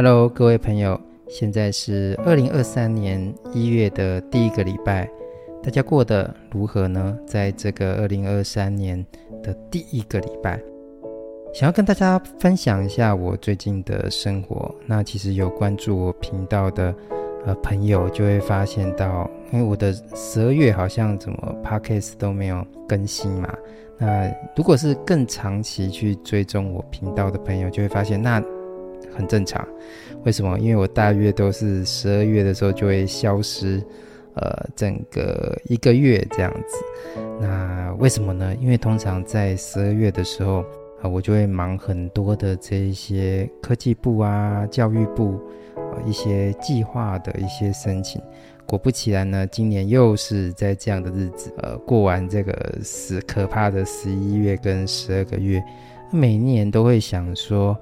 Hello，各位朋友，现在是二零二三年一月的第一个礼拜，大家过得如何呢？在这个二零二三年的第一个礼拜，想要跟大家分享一下我最近的生活。那其实有关注我频道的呃朋友就会发现到，因为我的十二月好像怎么 Podcast 都没有更新嘛。那如果是更长期去追踪我频道的朋友，就会发现那。很正常，为什么？因为我大约都是十二月的时候就会消失，呃，整个一个月这样子。那为什么呢？因为通常在十二月的时候，啊、我就会忙很多的这一些科技部啊、教育部，呃，一些计划的一些申请。果不其然呢，今年又是在这样的日子，呃，过完这个十可怕的十一月跟十二个月，每年都会想说。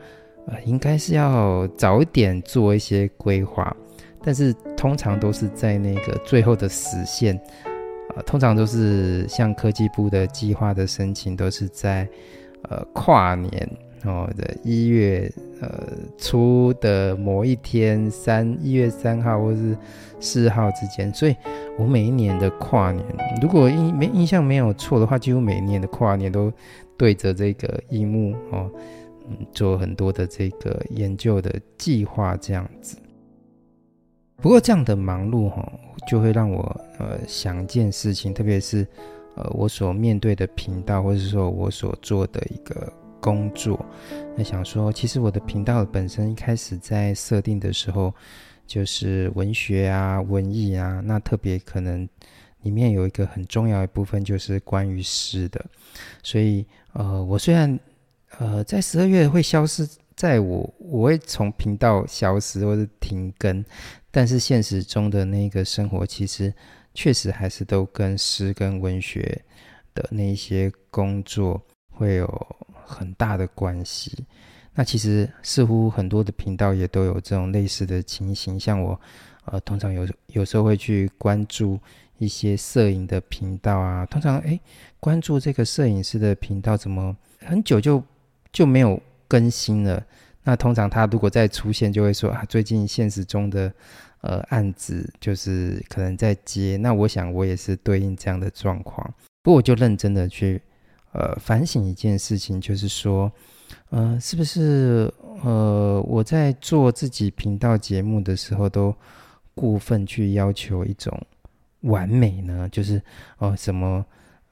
呃，应该是要早一点做一些规划，但是通常都是在那个最后的时限，呃，通常都是像科技部的计划的申请，都是在呃跨年哦的一月呃初的某一天，三一月三号或是四号之间，所以我每一年的跨年，如果印没印象没有错的话，几乎每一年的跨年都对着这个萤幕哦。做很多的这个研究的计划这样子，不过这样的忙碌哈，就会让我呃想一件事情，特别是呃我所面对的频道，或者说我所做的一个工作，那想说，其实我的频道本身一开始在设定的时候，就是文学啊、文艺啊，那特别可能里面有一个很重要的部分就是关于诗的，所以呃我虽然。呃，在十二月会消失，在我我会从频道消失或者停更，但是现实中的那个生活其实确实还是都跟诗跟文学的那一些工作会有很大的关系。那其实似乎很多的频道也都有这种类似的情形，像我呃，通常有有时候会去关注一些摄影的频道啊，通常诶，关注这个摄影师的频道怎么很久就。就没有更新了。那通常他如果再出现，就会说啊，最近现实中的呃案子就是可能在接。那我想我也是对应这样的状况。不过我就认真的去呃反省一件事情，就是说，呃，是不是呃我在做自己频道节目的时候，都过分去要求一种完美呢？就是哦、什么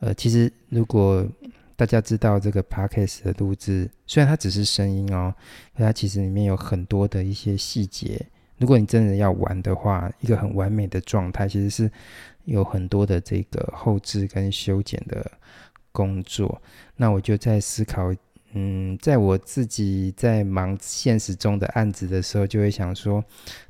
呃，其实如果。大家知道这个 podcast 的录制，虽然它只是声音哦，可它其实里面有很多的一些细节。如果你真的要玩的话，一个很完美的状态，其实是有很多的这个后置跟修剪的工作。那我就在思考，嗯，在我自己在忙现实中的案子的时候，就会想说，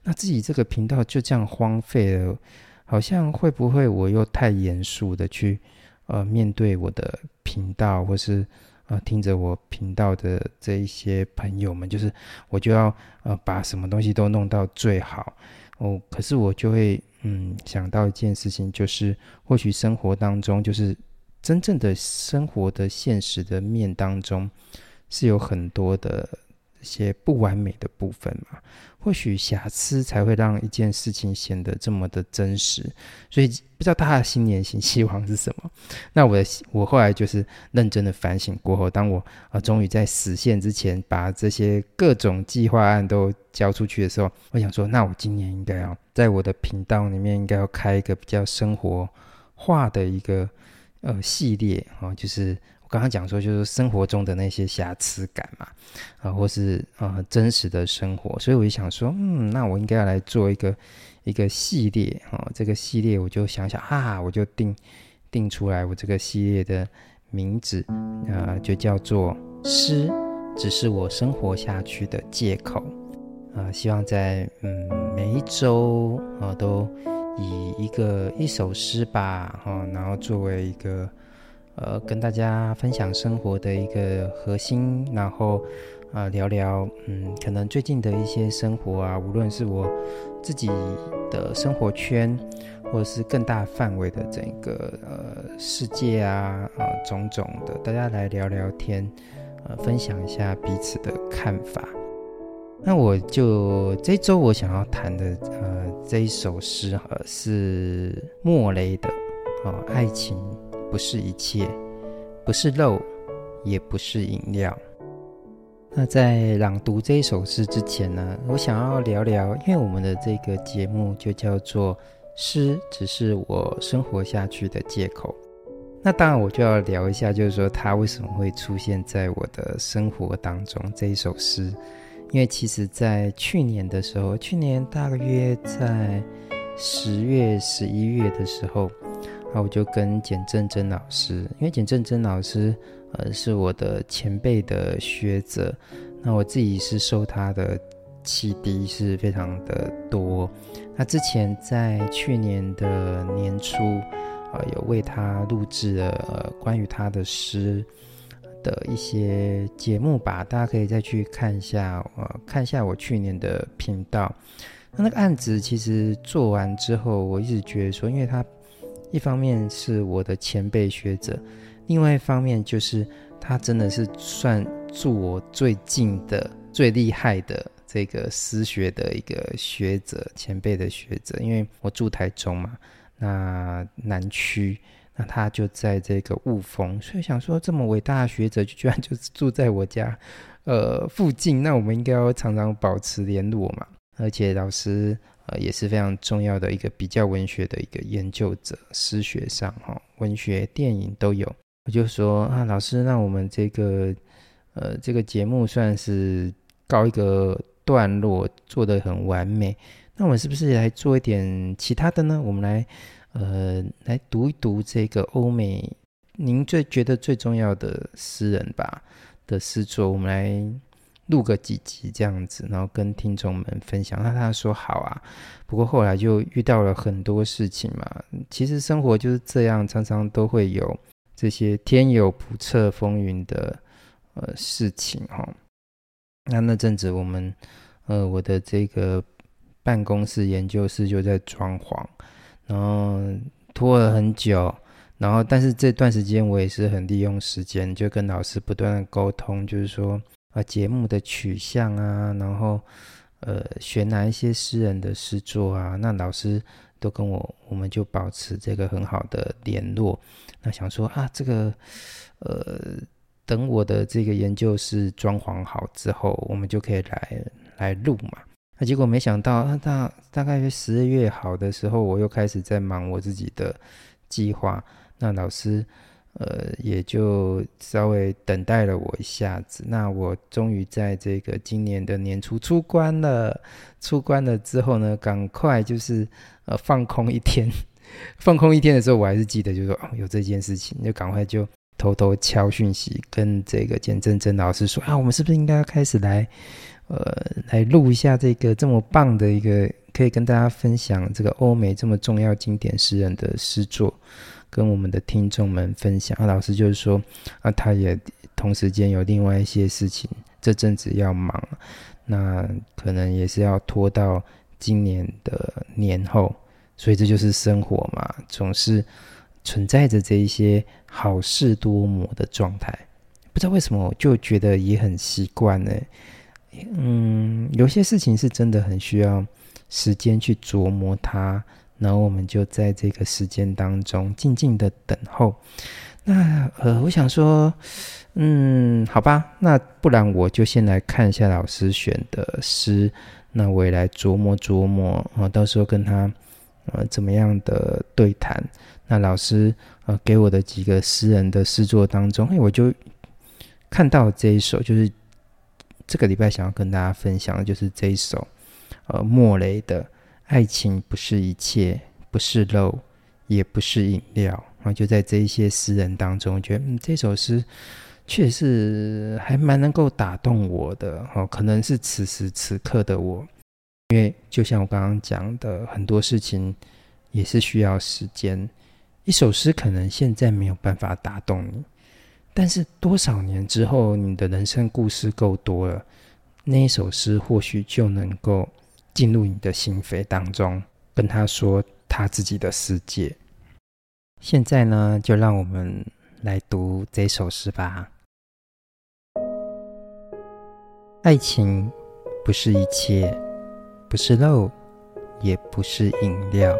那自己这个频道就这样荒废了，好像会不会我又太严肃的去。呃，面对我的频道，或是呃听着我频道的这一些朋友们，就是我就要呃把什么东西都弄到最好哦。可是我就会嗯想到一件事情，就是或许生活当中，就是真正的生活的现实的面当中，是有很多的。一些不完美的部分嘛，或许瑕疵才会让一件事情显得这么的真实。所以不知道大家新年新希望是什么？那我我后来就是认真的反省过后，当我啊终于在实现之前把这些各种计划案都交出去的时候，我想说，那我今年应该要在我的频道里面应该要开一个比较生活化的一个呃系列啊，就是。刚刚讲说，就是生活中的那些瑕疵感嘛，啊，或是啊、真实的生活，所以我就想说，嗯，那我应该要来做一个一个系列啊，这个系列我就想想啊，我就定定出来，我这个系列的名字啊，就叫做“诗只是我生活下去的借口”啊，希望在嗯每一周啊都以一个一首诗吧，哈，然后作为一个。呃，跟大家分享生活的一个核心，然后啊、聊聊，嗯，可能最近的一些生活啊，无论是我自己的生活圈，或者是更大范围的整个呃世界啊，啊、呃、种种的，大家来聊聊天，呃，分享一下彼此的看法。那我就这周我想要谈的呃这一首诗呃是莫雷的哦，爱情不是一切，不是肉，也不是饮料。那在朗读这一首诗之前呢，我想要聊聊，因为我们的这个节目就叫做“诗只是我生活下去的借口”。那当然，我就要聊一下，就是说它为什么会出现在我的生活当中这一首诗。因为其实，在去年的时候，去年大约在十月、十一月的时候，那，我就跟简正真老师，因为简正真老师，呃，是我的前辈的学者，那我自己是受他的启迪是非常的多。那之前在去年的年初，啊，有为他录制了，呃，关于他的诗。的一些节目吧，大家可以再去看一下，呃，看一下我去年的频道。那那个案子其实做完之后，我一直觉得说，因为他一方面是我的前辈学者，另外一方面就是他真的是算住我最近的、最厉害的这个诗学的一个学者、前辈的学者，因为我住台中嘛，那南区。那他就在这个雾峰，所以想说这么伟大的学者，居然就住在我家，呃附近，那我们应该要常常保持联络嘛。而且老师呃也是非常重要的一个比较文学的一个研究者，诗学上哈、哦，文学、电影都有。我就说啊，老师，那我们这个呃这个节目算是告一个段落，做得很完美。那我们是不是来做一点其他的呢？我们来。呃，来读一读这个欧美您最觉得最重要的诗人吧的诗作，我们来录个几集这样子，然后跟听众们分享。那他说好啊，不过后来就遇到了很多事情嘛。其实生活就是这样，常常都会有这些天有不测风云的呃事情哈。那那阵子我们呃我的这个办公室研究室就在装潢。然后拖了很久，然后但是这段时间我也是很利用时间，就跟老师不断的沟通，就是说啊节目的取向啊，然后呃选哪一些诗人的诗作啊，那老师都跟我，我们就保持这个很好的联络。那想说啊这个呃等我的这个研究室装潢好之后，我们就可以来来录嘛。那结果没想到，大大大概十二月好的时候，我又开始在忙我自己的计划。那老师，呃，也就稍微等待了我一下子。那我终于在这个今年的年初出关了。出关了之后呢，赶快就是呃放空一天。放空一天的时候，我还是记得，就是说哦有这件事情，就赶快就偷偷敲讯息跟这个简正真老师说啊，我们是不是应该要开始来？呃，来录一下这个这么棒的一个，可以跟大家分享这个欧美这么重要经典诗人的诗作，跟我们的听众们分享。啊，老师就是说，啊，他也同时间有另外一些事情，这阵子要忙，那可能也是要拖到今年的年后，所以这就是生活嘛，总是存在着这一些好事多磨的状态。不知道为什么，我就觉得也很习惯呢。嗯，有些事情是真的很需要时间去琢磨它，然后我们就在这个时间当中静静的等候。那呃，我想说，嗯，好吧，那不然我就先来看一下老师选的诗，那我也来琢磨琢磨啊，到时候跟他呃怎么样的对谈。那老师呃给我的几个诗人的诗作当中，哎，我就看到这一首就是。这个礼拜想要跟大家分享的就是这一首，呃，莫雷的《爱情不是一切，不是肉，也不是饮料》。然后就在这一些诗人当中，觉得嗯，这首诗确实还蛮能够打动我的。哦，可能是此时此刻的我，因为就像我刚刚讲的，很多事情也是需要时间。一首诗可能现在没有办法打动你。但是多少年之后，你的人生故事够多了，那一首诗或许就能够进入你的心扉当中，跟他说他自己的世界。现在呢，就让我们来读这首诗吧。爱情不是一切，不是肉，也不是饮料。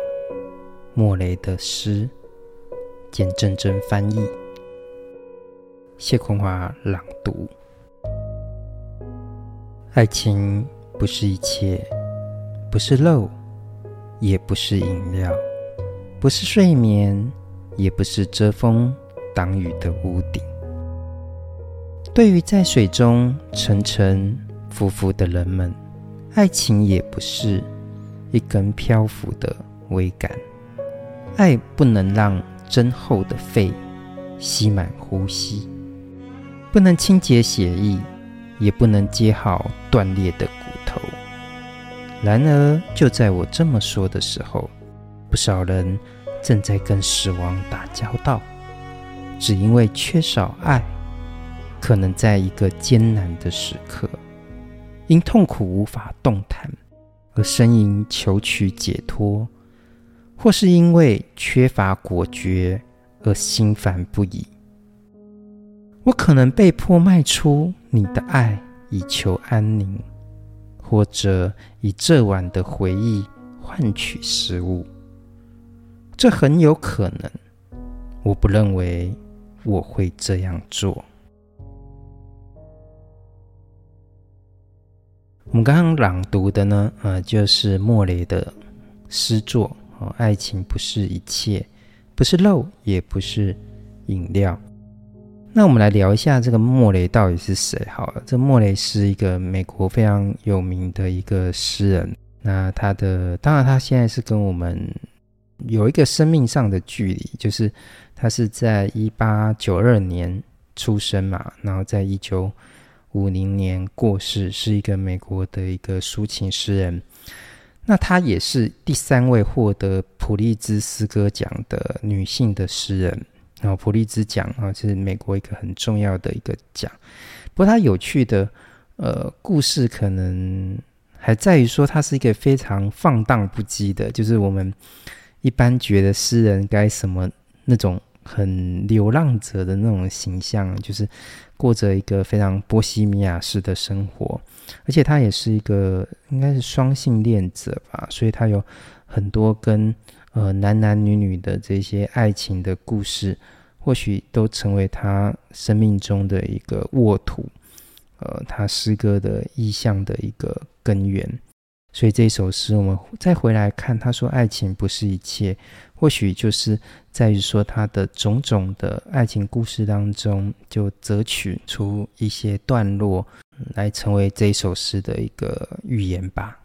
莫雷的诗，简正真翻译，谢坤华朗读。爱情不是一切，不是肉，也不是饮料，不是睡眠，也不是遮风挡雨的屋顶。对于在水中沉沉浮浮的人们，爱情也不是一根漂浮的桅杆。爱不能让增厚的肺吸满呼吸，不能清洁血液，也不能接好断裂的骨。然而，就在我这么说的时候，不少人正在跟死亡打交道，只因为缺少爱，可能在一个艰难的时刻，因痛苦无法动弹而呻吟求取解脱。或是因为缺乏果决而心烦不已，我可能被迫卖出你的爱以求安宁，或者以这晚的回忆换取食物。这很有可能，我不认为我会这样做。我们刚刚朗读的呢，呃，就是莫雷的诗作。哦，爱情不是一切，不是肉，也不是饮料。那我们来聊一下这个莫雷到底是谁？好了，这莫雷是一个美国非常有名的一个诗人。那他的，当然他现在是跟我们有一个生命上的距离，就是他是在一八九二年出生嘛，然后在一九五零年过世，是一个美国的一个抒情诗人。那她也是第三位获得普利兹诗歌奖的女性的诗人。然后普利兹奖啊，是美国一个很重要的一个奖。不过它有趣的呃故事，可能还在于说，它是一个非常放荡不羁的，就是我们一般觉得诗人该什么那种很流浪者的那种形象，就是过着一个非常波西米亚式的生活。而且他也是一个应该是双性恋者吧，所以他有很多跟呃男男女女的这些爱情的故事，或许都成为他生命中的一个沃土，呃，他诗歌的意象的一个根源。所以这首诗，我们再回来看，他说爱情不是一切，或许就是在于说他的种种的爱情故事当中，就择取出一些段落。来成为这首诗的一个预言吧。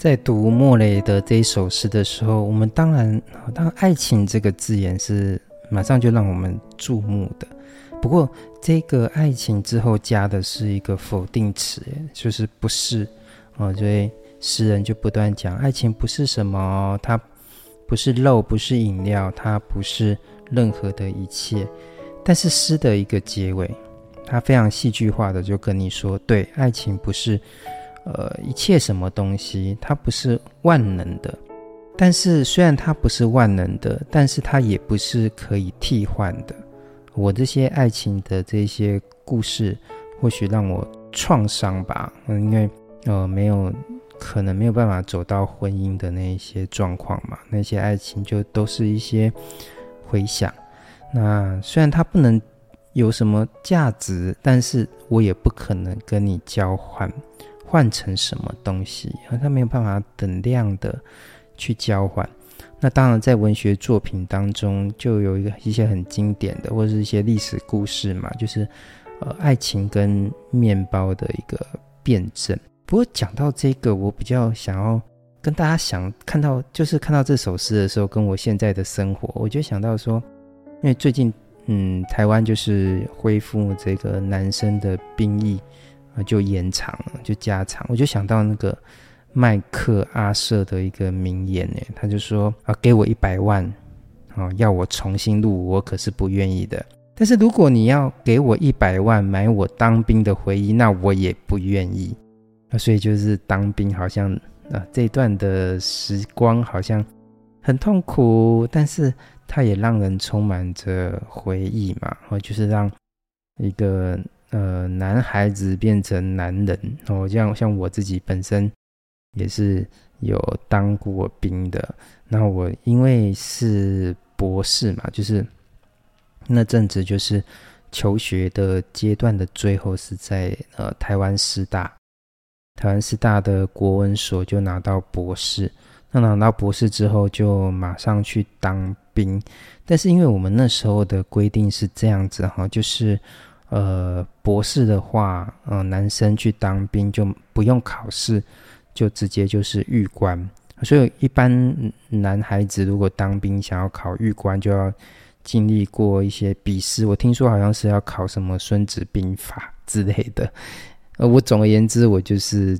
在读莫雷的这一首诗的时候，我们当然，当然“爱情”这个字眼是马上就让我们注目的。不过，这个“爱情”之后加的是一个否定词，就是“不是”哦。所以诗人就不断讲：“爱情不是什么，它不是肉，不是饮料，它不是任何的一切。”但是诗的一个结尾。他非常戏剧化的就跟你说：“对，爱情不是，呃，一切什么东西，它不是万能的。但是虽然它不是万能的，但是它也不是可以替换的。我这些爱情的这些故事，或许让我创伤吧，因为呃，没有可能没有办法走到婚姻的那一些状况嘛，那些爱情就都是一些回响。那虽然它不能。”有什么价值？但是我也不可能跟你交换，换成什么东西，而他没有办法等量的去交换。那当然，在文学作品当中，就有一个一些很经典的，或者是一些历史故事嘛，就是呃，爱情跟面包的一个辩证。不过讲到这个，我比较想要跟大家想看到，就是看到这首诗的时候，跟我现在的生活，我就想到说，因为最近。嗯，台湾就是恢复这个男生的兵役就延长了，就加长。我就想到那个麦克阿瑟的一个名言呢，他就说啊，给我一百万啊，要我重新入伍，我可是不愿意的。但是如果你要给我一百万买我当兵的回忆，那我也不愿意。啊，所以就是当兵好像啊，这段的时光好像很痛苦，但是。它也让人充满着回忆嘛，或就是让一个呃男孩子变成男人哦，像像我自己本身也是有当过兵的。那我因为是博士嘛，就是那阵子就是求学的阶段的最后是在呃台湾师大，台湾师大的国文所就拿到博士。那拿到博士之后就马上去当兵，但是因为我们那时候的规定是这样子哈，就是呃博士的话，呃男生去当兵就不用考试，就直接就是预官。所以一般男孩子如果当兵想要考预官，就要经历过一些笔试。我听说好像是要考什么《孙子兵法》之类的。呃，我总而言之，我就是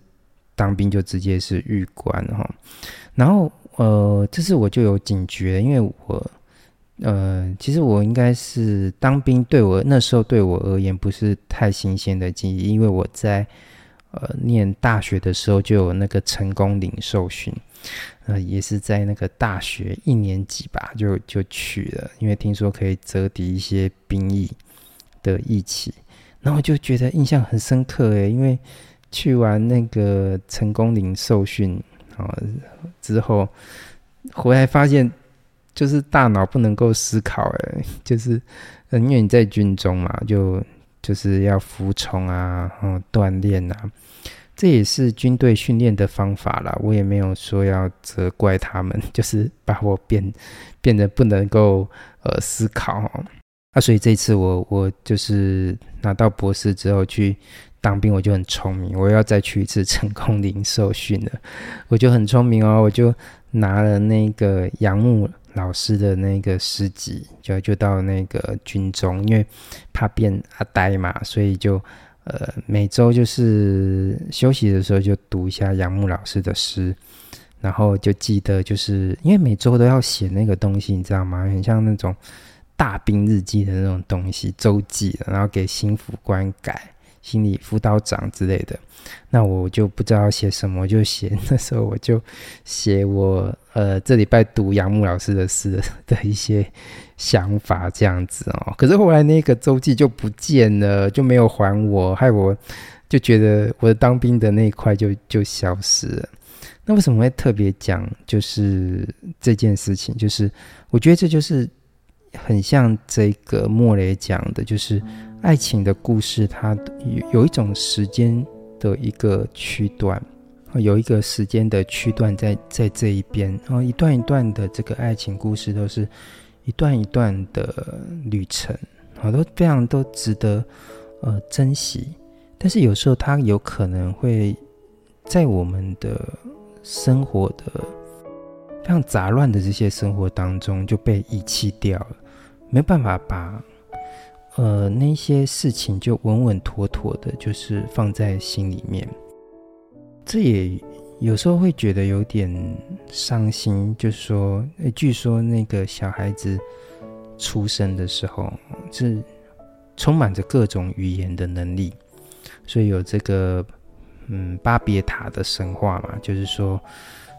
当兵就直接是预官哈。然后呃，这次我就有警觉，因为我呃，其实我应该是当兵对我那时候对我而言不是太新鲜的记忆，因为我在呃念大学的时候就有那个成功领受训。呃，也是在那个大学一年级吧，就就去了，因为听说可以折抵一些兵役的役期，然后就觉得印象很深刻诶，因为去完那个成功领受训啊之后，回来发现就是大脑不能够思考诶，就是因为你在军中嘛，就就是要服从啊，然后锻炼啊。这也是军队训练的方法啦，我也没有说要责怪他们，就是把我变变得不能够呃思考哦。啊，所以这次我我就是拿到博士之后去当兵，我就很聪明，我要再去一次成功岭受训了，我就很聪明哦，我就拿了那个杨牧老师的那个诗集，就就到那个军中，因为怕变阿呆嘛，所以就。呃，每周就是休息的时候就读一下杨牧老师的诗，然后就记得，就是因为每周都要写那个东西，你知道吗？很像那种大兵日记的那种东西，周记，然后给心辅官改。心理辅导长之类的，那我就不知道写什么，就写那时候我就写我呃这礼拜读杨牧老师的诗 的一些想法这样子哦。可是后来那个周记就不见了，就没有还我，害我就觉得我的当兵的那一块就就消失了。那为什么会特别讲就是这件事情？就是我觉得这就是很像这个莫雷讲的，就是。爱情的故事，它有有一种时间的一个区段，有一个时间的区段在在这一边，然后一段一段的这个爱情故事都是一段一段的旅程，好，都非常都值得呃珍惜。但是有时候它有可能会在我们的生活的非常杂乱的这些生活当中就被遗弃掉了，没办法把。呃，那些事情就稳稳妥妥的，就是放在心里面。这也有时候会觉得有点伤心，就是说，诶，据说那个小孩子出生的时候是充满着各种语言的能力，所以有这个嗯巴别塔的神话嘛，就是说，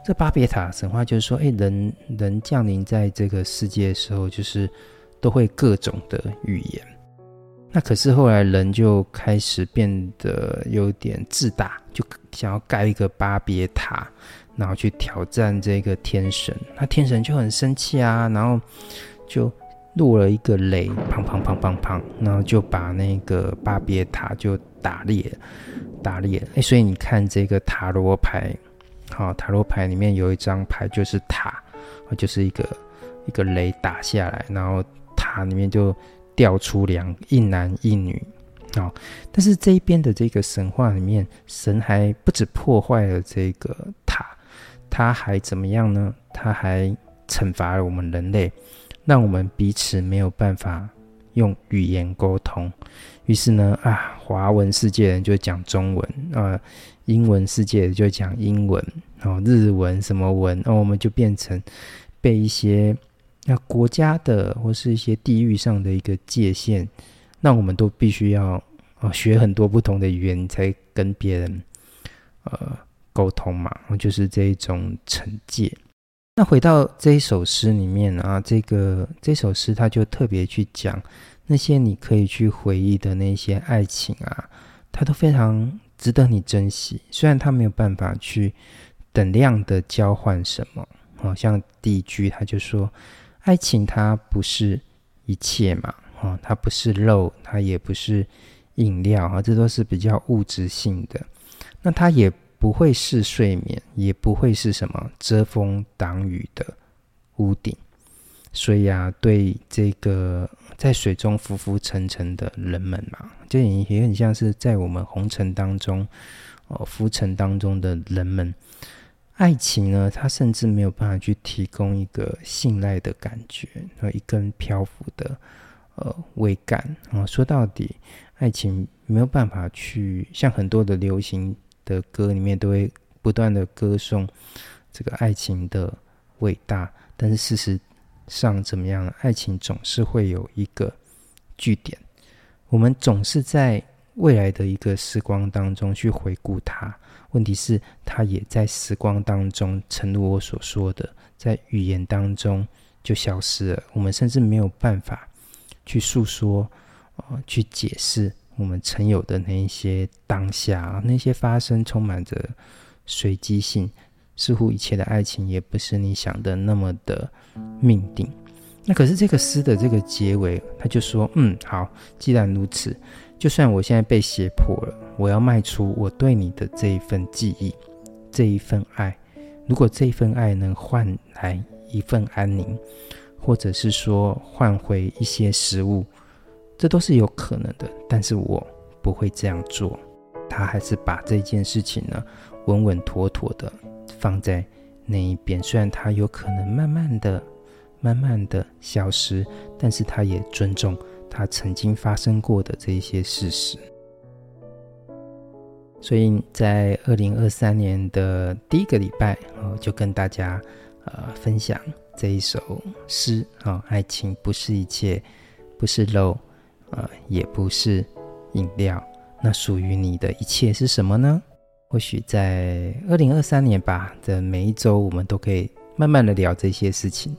这巴别塔神话就是说，诶，人人降临在这个世界的时候，就是都会各种的语言。那可是后来人就开始变得有点自大，就想要盖一个巴别塔，然后去挑战这个天神。那天神就很生气啊，然后就落了一个雷，砰砰砰砰砰，然后就把那个巴别塔就打裂，打裂。哎，所以你看这个塔罗牌，好，塔罗牌里面有一张牌就是塔，就是一个一个雷打下来，然后塔里面就。掉出两一男一女，哦，但是这一边的这个神话里面，神还不止破坏了这个塔，他还怎么样呢？他还惩罚了我们人类，让我们彼此没有办法用语言沟通。于是呢，啊，华文世界人就讲中文，啊，英文世界就讲英文，哦，日文什么文，哦，我们就变成被一些。那国家的或是一些地域上的一个界限，那我们都必须要呃学很多不同的语言，才跟别人呃沟通嘛，就是这一种惩戒。那回到这一首诗里面啊，这个这首诗他就特别去讲，那些你可以去回忆的那些爱情啊，它都非常值得你珍惜。虽然它没有办法去等量的交换什么，好像第一句他就说，爱情它不是一切嘛，哦，它不是肉，它也不是饮料啊，这都是比较物质性的。那它也不会是睡眠，也不会是什么遮风挡雨的屋顶。所以啊，对这个在水中浮浮沉沉的人们嘛，就也也很像是在我们红尘当中，哦，浮沉当中的人们，爱情呢，它甚至没有办法去提供一个信赖的感觉和一根漂浮的呃桅杆啊。说到底，爱情没有办法去像很多的流行的歌里面都会不断的歌颂这个爱情的伟大，但是事实。上怎么样？爱情总是会有一个据点，我们总是在未来的一个时光当中去回顾它。问题是，它也在时光当中，诚如我所说的，在语言当中就消失了。我们甚至没有办法去诉说，呃，去解释我们曾有的那一些当下，那些发生充满着随机性。似乎一切的爱情也不是你想的那么的命定。那可是这个诗的这个结尾，他就说：“嗯，好，既然如此，就算我现在被胁迫了，我要卖出我对你的这一份记忆，这一份爱。如果这一份爱能换来一份安宁，或者是说换回一些食物，这都是有可能的。但是我不会这样做。他还是把这件事情呢，稳稳妥妥的。”放在那一边，虽然他有可能慢慢的、慢慢的消失，但是他也尊重他曾经发生过的这一些事实。所以在二零二三年的第一个礼拜，哦，就跟大家呃分享这一首诗啊，爱情不是一切，不是肉，呃，也不是饮料，那属于你的一切是什么呢？或许在二零二三年吧的每一周，我们都可以慢慢的聊这些事情。